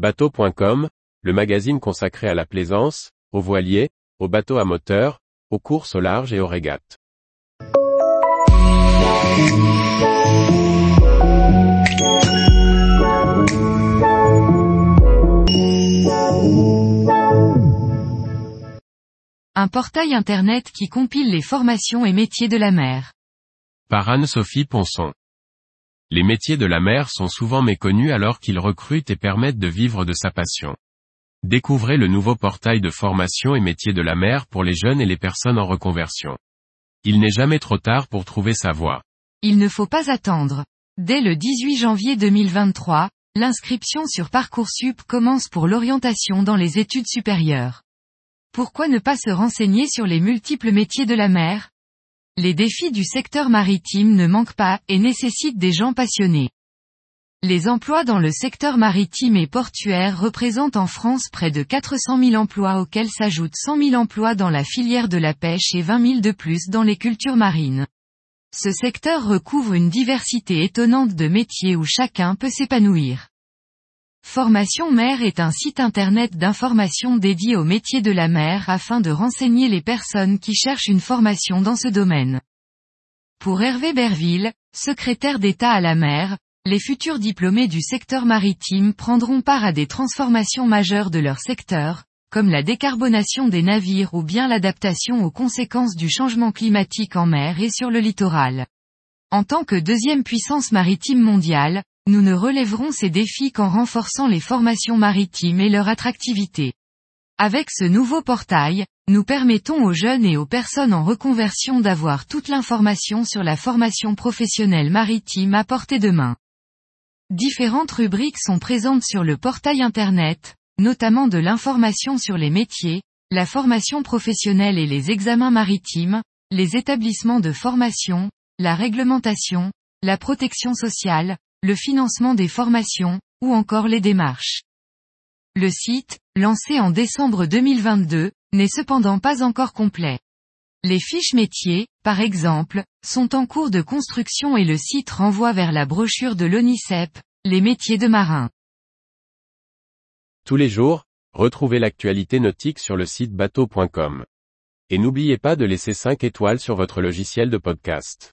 Bateau.com, le magazine consacré à la plaisance, aux voiliers, aux bateaux à moteur, aux courses au large et aux régates. Un portail internet qui compile les formations et métiers de la mer. Par Anne-Sophie Ponson. Les métiers de la mer sont souvent méconnus alors qu'ils recrutent et permettent de vivre de sa passion. Découvrez le nouveau portail de formation et métiers de la mer pour les jeunes et les personnes en reconversion. Il n'est jamais trop tard pour trouver sa voie. Il ne faut pas attendre. Dès le 18 janvier 2023, l'inscription sur Parcoursup commence pour l'orientation dans les études supérieures. Pourquoi ne pas se renseigner sur les multiples métiers de la mer? Les défis du secteur maritime ne manquent pas et nécessitent des gens passionnés. Les emplois dans le secteur maritime et portuaire représentent en France près de 400 000 emplois auxquels s'ajoutent 100 000 emplois dans la filière de la pêche et 20 000 de plus dans les cultures marines. Ce secteur recouvre une diversité étonnante de métiers où chacun peut s'épanouir. Formation Mer est un site internet d'information dédié aux métiers de la mer afin de renseigner les personnes qui cherchent une formation dans ce domaine. Pour Hervé Berville, secrétaire d'État à la mer, les futurs diplômés du secteur maritime prendront part à des transformations majeures de leur secteur, comme la décarbonation des navires ou bien l'adaptation aux conséquences du changement climatique en mer et sur le littoral. En tant que deuxième puissance maritime mondiale, nous ne relèverons ces défis qu'en renforçant les formations maritimes et leur attractivité. Avec ce nouveau portail, nous permettons aux jeunes et aux personnes en reconversion d'avoir toute l'information sur la formation professionnelle maritime à portée de main. Différentes rubriques sont présentes sur le portail Internet, notamment de l'information sur les métiers, la formation professionnelle et les examens maritimes, les établissements de formation, la réglementation, la protection sociale, le financement des formations, ou encore les démarches. Le site, lancé en décembre 2022, n'est cependant pas encore complet. Les fiches métiers, par exemple, sont en cours de construction et le site renvoie vers la brochure de l'ONICEP, les métiers de marin. Tous les jours, retrouvez l'actualité nautique sur le site bateau.com. Et n'oubliez pas de laisser 5 étoiles sur votre logiciel de podcast.